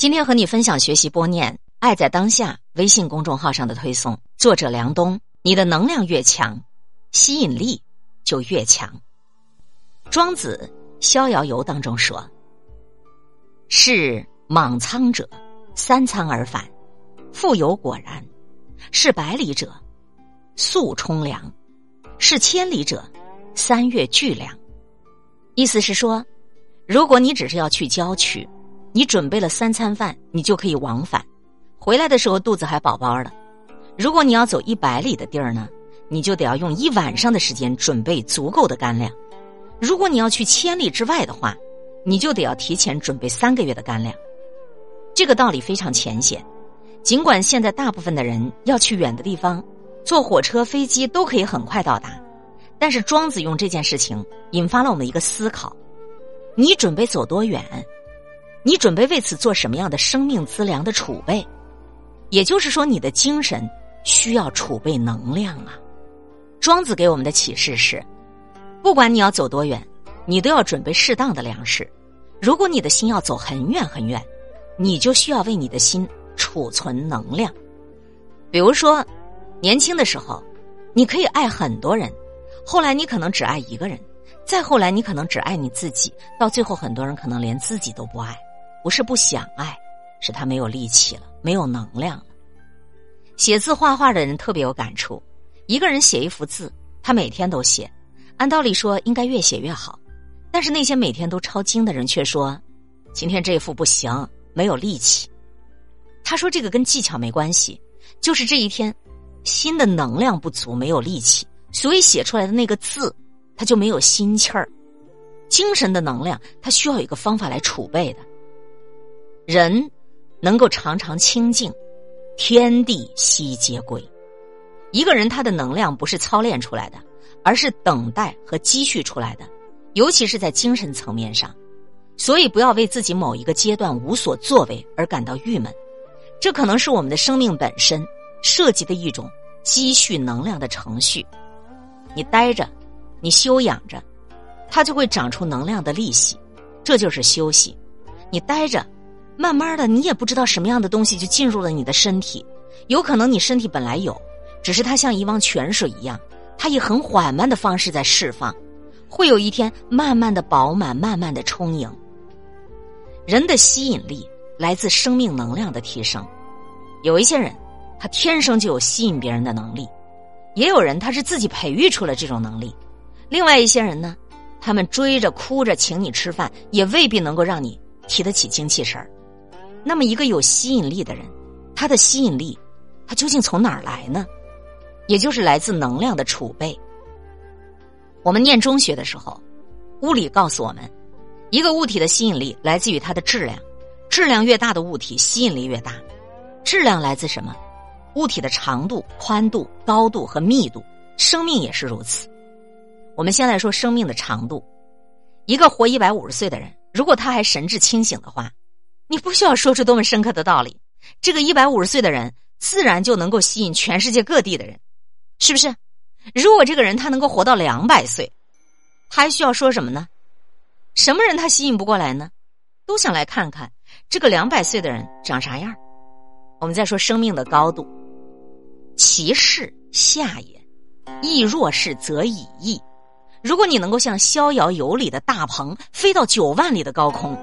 今天和你分享学习播念《爱在当下》微信公众号上的推送，作者梁冬。你的能量越强，吸引力就越强。庄子《逍遥游》当中说：“是莽苍者，三餐而返，复有果然；是百里者，速冲凉；是千里者，三月俱粮。”意思是说，如果你只是要去郊区，你准备了三餐饭，你就可以往返，回来的时候肚子还饱饱的。如果你要走一百里的地儿呢，你就得要用一晚上的时间准备足够的干粮；如果你要去千里之外的话，你就得要提前准备三个月的干粮。这个道理非常浅显，尽管现在大部分的人要去远的地方，坐火车、飞机都可以很快到达。但是庄子用这件事情引发了我们一个思考：你准备走多远？你准备为此做什么样的生命资粮的储备？也就是说，你的精神需要储备能量啊。庄子给我们的启示是：不管你要走多远，你都要准备适当的粮食。如果你的心要走很远很远，你就需要为你的心储存能量。比如说，年轻的时候，你可以爱很多人。后来你可能只爱一个人，再后来你可能只爱你自己，到最后很多人可能连自己都不爱，不是不想爱，是他没有力气了，没有能量了。写字画画的人特别有感触，一个人写一幅字，他每天都写，按道理说应该越写越好，但是那些每天都抄经的人却说，今天这幅不行，没有力气。他说这个跟技巧没关系，就是这一天心的能量不足，没有力气。所以写出来的那个字，它就没有心气儿。精神的能量，它需要一个方法来储备的。人能够常常清静，天地悉皆归。一个人他的能量不是操练出来的，而是等待和积蓄出来的，尤其是在精神层面上。所以，不要为自己某一个阶段无所作为而感到郁闷。这可能是我们的生命本身涉及的一种积蓄能量的程序。你待着，你休养着，它就会长出能量的利息，这就是休息。你待着，慢慢的，你也不知道什么样的东西就进入了你的身体。有可能你身体本来有，只是它像一汪泉水一样，它以很缓慢的方式在释放，会有一天慢慢的饱满，慢慢的充盈。人的吸引力来自生命能量的提升，有一些人，他天生就有吸引别人的能力。也有人他是自己培育出了这种能力，另外一些人呢，他们追着哭着请你吃饭，也未必能够让你提得起精气神儿。那么，一个有吸引力的人，他的吸引力，他究竟从哪儿来呢？也就是来自能量的储备。我们念中学的时候，物理告诉我们，一个物体的吸引力来自于它的质量，质量越大的物体吸引力越大。质量来自什么？物体的长度、宽度、高度和密度，生命也是如此。我们先来说生命的长度。一个活一百五十岁的人，如果他还神志清醒的话，你不需要说出多么深刻的道理，这个一百五十岁的人自然就能够吸引全世界各地的人，是不是？如果这个人他能够活到两百岁，他还需要说什么呢？什么人他吸引不过来呢？都想来看看这个两百岁的人长啥样。我们再说生命的高度。其势下也，亦若是则已矣。如果你能够像《逍遥游》里的大鹏飞到九万里的高空，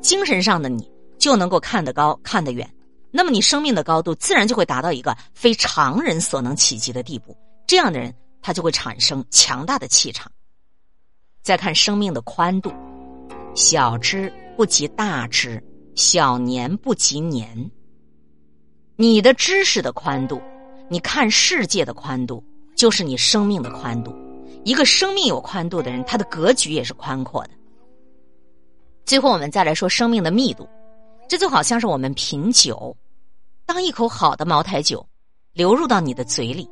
精神上的你就能够看得高、看得远，那么你生命的高度自然就会达到一个非常人所能企及的地步。这样的人，他就会产生强大的气场。再看生命的宽度，小之不及大之，小年不及年。你的知识的宽度。你看世界的宽度，就是你生命的宽度。一个生命有宽度的人，他的格局也是宽阔的。最后，我们再来说生命的密度，这就好像是我们品酒，当一口好的茅台酒流入到你的嘴里，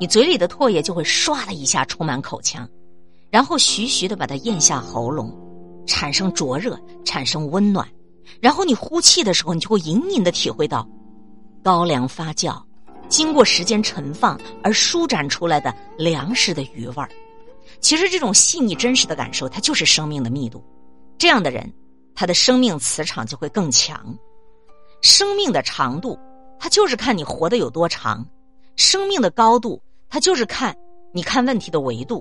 你嘴里的唾液就会唰的一下充满口腔，然后徐徐的把它咽下喉咙，产生灼热，产生温暖，然后你呼气的时候，你就会隐隐的体会到高粱发酵。经过时间陈放而舒展出来的粮食的余味儿，其实这种细腻真实的感受，它就是生命的密度。这样的人，他的生命磁场就会更强。生命的长度，它就是看你活得有多长；生命的高度，它就是看你看问题的维度；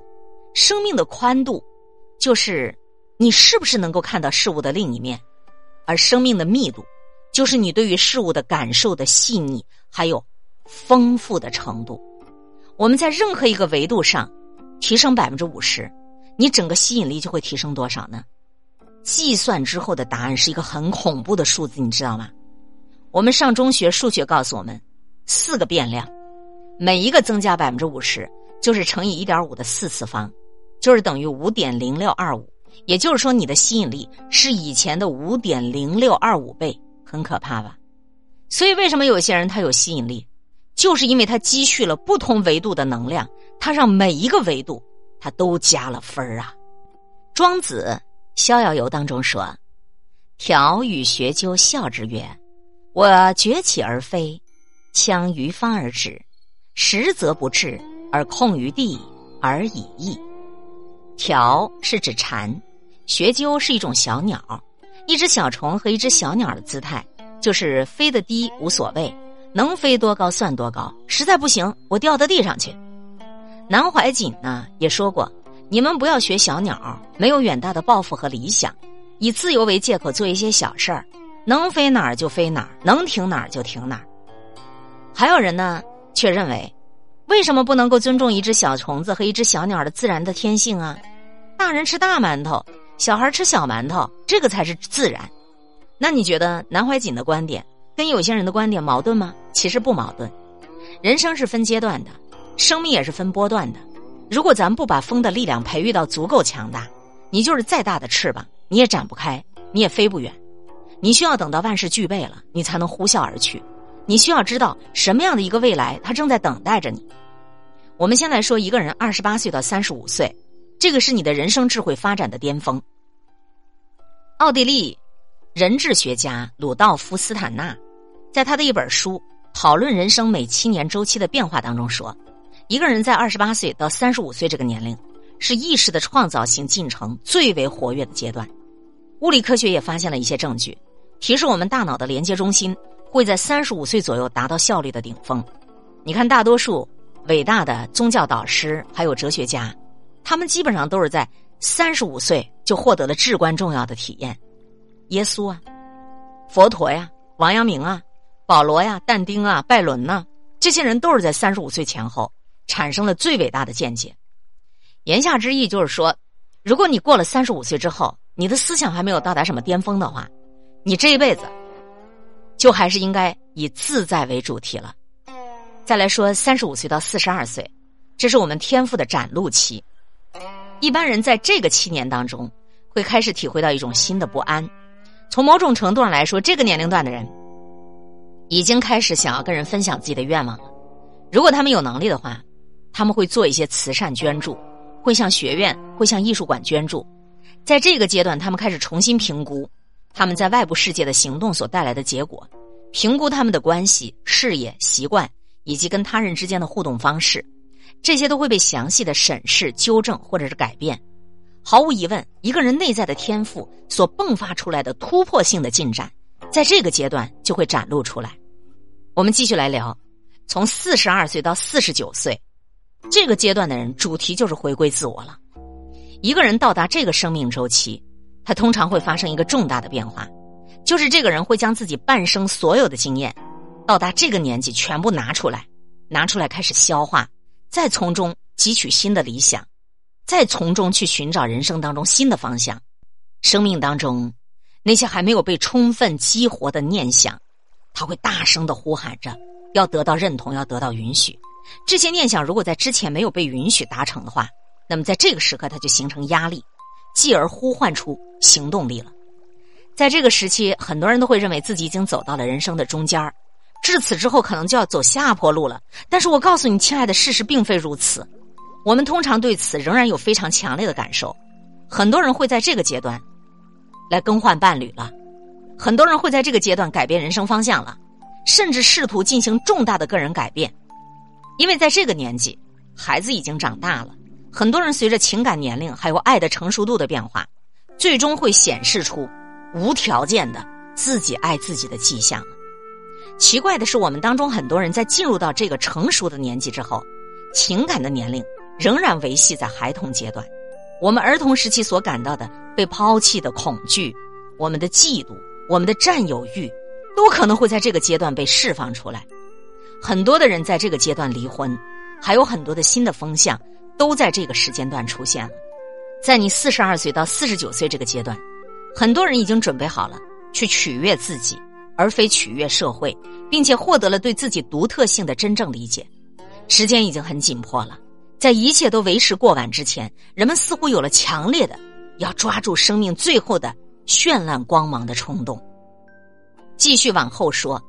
生命的宽度，就是你是不是能够看到事物的另一面；而生命的密度，就是你对于事物的感受的细腻，还有丰富的程度。我们在任何一个维度上提升百分之五十，你整个吸引力就会提升多少呢？计算之后的答案是一个很恐怖的数字，你知道吗？我们上中学数学告诉我们，四个变量，每一个增加百分之五十，就是乘以一点五的四次方，就是等于五点零六二五。也就是说，你的吸引力是以前的五点零六二五倍，很可怕吧？所以，为什么有些人他有吸引力？就是因为他积蓄了不同维度的能量，他让每一个维度他都加了分儿啊。庄子《逍遥游》当中说：“条与学究笑之曰：‘我崛起而飞，枪于方而止，实则不至，而空于地而已矣。’条是指蝉，学究是一种小鸟，一只小虫和一只小鸟的姿态，就是飞得低无所谓。”能飞多高算多高，实在不行我掉到地上去。南怀瑾呢也说过：“你们不要学小鸟，没有远大的抱负和理想，以自由为借口做一些小事儿，能飞哪儿就飞哪儿，能停哪儿就停哪儿。”还有人呢却认为，为什么不能够尊重一只小虫子和一只小鸟的自然的天性啊？大人吃大馒头，小孩吃小馒头，这个才是自然。那你觉得南怀瑾的观点？跟有些人的观点矛盾吗？其实不矛盾。人生是分阶段的，生命也是分波段的。如果咱不把风的力量培育到足够强大，你就是再大的翅膀，你也展不开，你也飞不远。你需要等到万事俱备了，你才能呼啸而去。你需要知道什么样的一个未来，它正在等待着你。我们先来说一个人二十八岁到三十五岁，这个是你的人生智慧发展的巅峰。奥地利人质学家鲁道夫·斯坦纳。在他的一本书《讨论人生每七年周期的变化》当中说，一个人在二十八岁到三十五岁这个年龄，是意识的创造性进程最为活跃的阶段。物理科学也发现了一些证据，提示我们大脑的连接中心会在三十五岁左右达到效率的顶峰。你看，大多数伟大的宗教导师还有哲学家，他们基本上都是在三十五岁就获得了至关重要的体验。耶稣啊，佛陀呀，王阳明啊。保罗呀，但丁啊，拜伦呐，这些人都是在三十五岁前后产生了最伟大的见解。言下之意就是说，如果你过了三十五岁之后，你的思想还没有到达什么巅峰的话，你这一辈子就还是应该以自在为主题了。再来说三十五岁到四十二岁，这是我们天赋的展露期。一般人在这个七年当中，会开始体会到一种新的不安。从某种程度上来说，这个年龄段的人。已经开始想要跟人分享自己的愿望了。如果他们有能力的话，他们会做一些慈善捐助，会向学院、会向艺术馆捐助。在这个阶段，他们开始重新评估他们在外部世界的行动所带来的结果，评估他们的关系、事业、习惯以及跟他人之间的互动方式，这些都会被详细的审视、纠正或者是改变。毫无疑问，一个人内在的天赋所迸发出来的突破性的进展。在这个阶段就会展露出来。我们继续来聊，从四十二岁到四十九岁，这个阶段的人主题就是回归自我了。一个人到达这个生命周期，他通常会发生一个重大的变化，就是这个人会将自己半生所有的经验，到达这个年纪全部拿出来，拿出来开始消化，再从中汲取新的理想，再从中去寻找人生当中新的方向，生命当中。那些还没有被充分激活的念想，他会大声的呼喊着，要得到认同，要得到允许。这些念想如果在之前没有被允许达成的话，那么在这个时刻它就形成压力，继而呼唤出行动力了。在这个时期，很多人都会认为自己已经走到了人生的中间儿，至此之后可能就要走下坡路了。但是我告诉你，亲爱的，事实并非如此。我们通常对此仍然有非常强烈的感受。很多人会在这个阶段。来更换伴侣了，很多人会在这个阶段改变人生方向了，甚至试图进行重大的个人改变，因为在这个年纪，孩子已经长大了，很多人随着情感年龄还有爱的成熟度的变化，最终会显示出无条件的自己爱自己的迹象。奇怪的是，我们当中很多人在进入到这个成熟的年纪之后，情感的年龄仍然维系在孩童阶段。我们儿童时期所感到的被抛弃的恐惧，我们的嫉妒，我们的占有欲，都可能会在这个阶段被释放出来。很多的人在这个阶段离婚，还有很多的新的风向都在这个时间段出现了。在你四十二岁到四十九岁这个阶段，很多人已经准备好了去取悦自己。而非取悦社会，并且获得了对自己独特性的真正理解。时间已经很紧迫了，在一切都为时过晚之前，人们似乎有了强烈的要抓住生命最后的绚烂光芒的冲动。继续往后说，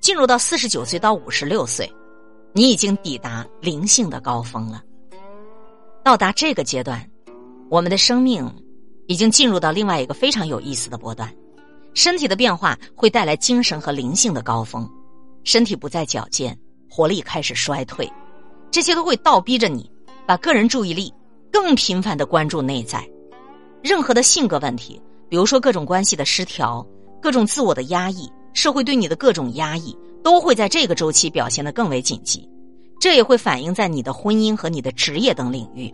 进入到四十九岁到五十六岁，你已经抵达灵性的高峰了。到达这个阶段，我们的生命已经进入到另外一个非常有意思的波段。身体的变化会带来精神和灵性的高峰，身体不再矫健，活力开始衰退，这些都会倒逼着你把个人注意力更频繁的关注内在。任何的性格问题，比如说各种关系的失调、各种自我的压抑、社会对你的各种压抑，都会在这个周期表现得更为紧急。这也会反映在你的婚姻和你的职业等领域。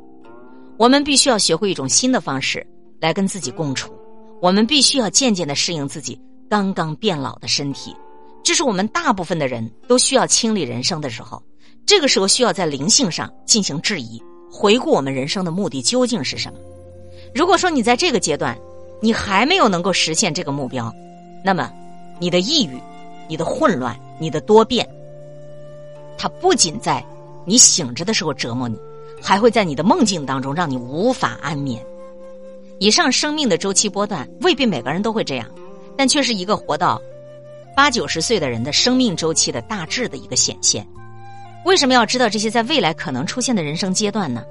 我们必须要学会一种新的方式来跟自己共处。我们必须要渐渐地适应自己刚刚变老的身体，这是我们大部分的人都需要清理人生的时候。这个时候需要在灵性上进行质疑，回顾我们人生的目的究竟是什么。如果说你在这个阶段你还没有能够实现这个目标，那么你的抑郁、你的混乱、你的多变，它不仅在你醒着的时候折磨你，还会在你的梦境当中让你无法安眠。以上生命的周期波段未必每个人都会这样，但却是一个活到八九十岁的人的生命周期的大致的一个显现。为什么要知道这些在未来可能出现的人生阶段呢？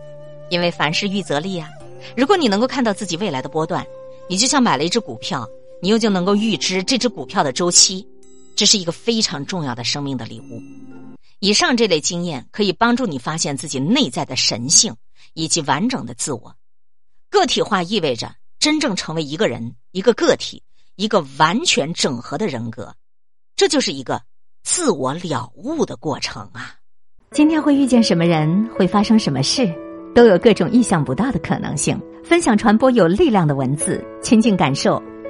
因为凡事预则立啊！如果你能够看到自己未来的波段，你就像买了一只股票，你又就能够预知这只股票的周期，这是一个非常重要的生命的礼物。以上这类经验可以帮助你发现自己内在的神性以及完整的自我。个体化意味着真正成为一个人、一个个体、一个完全整合的人格，这就是一个自我了悟的过程啊！今天会遇见什么人，会发生什么事，都有各种意想不到的可能性。分享传播有力量的文字，亲近感受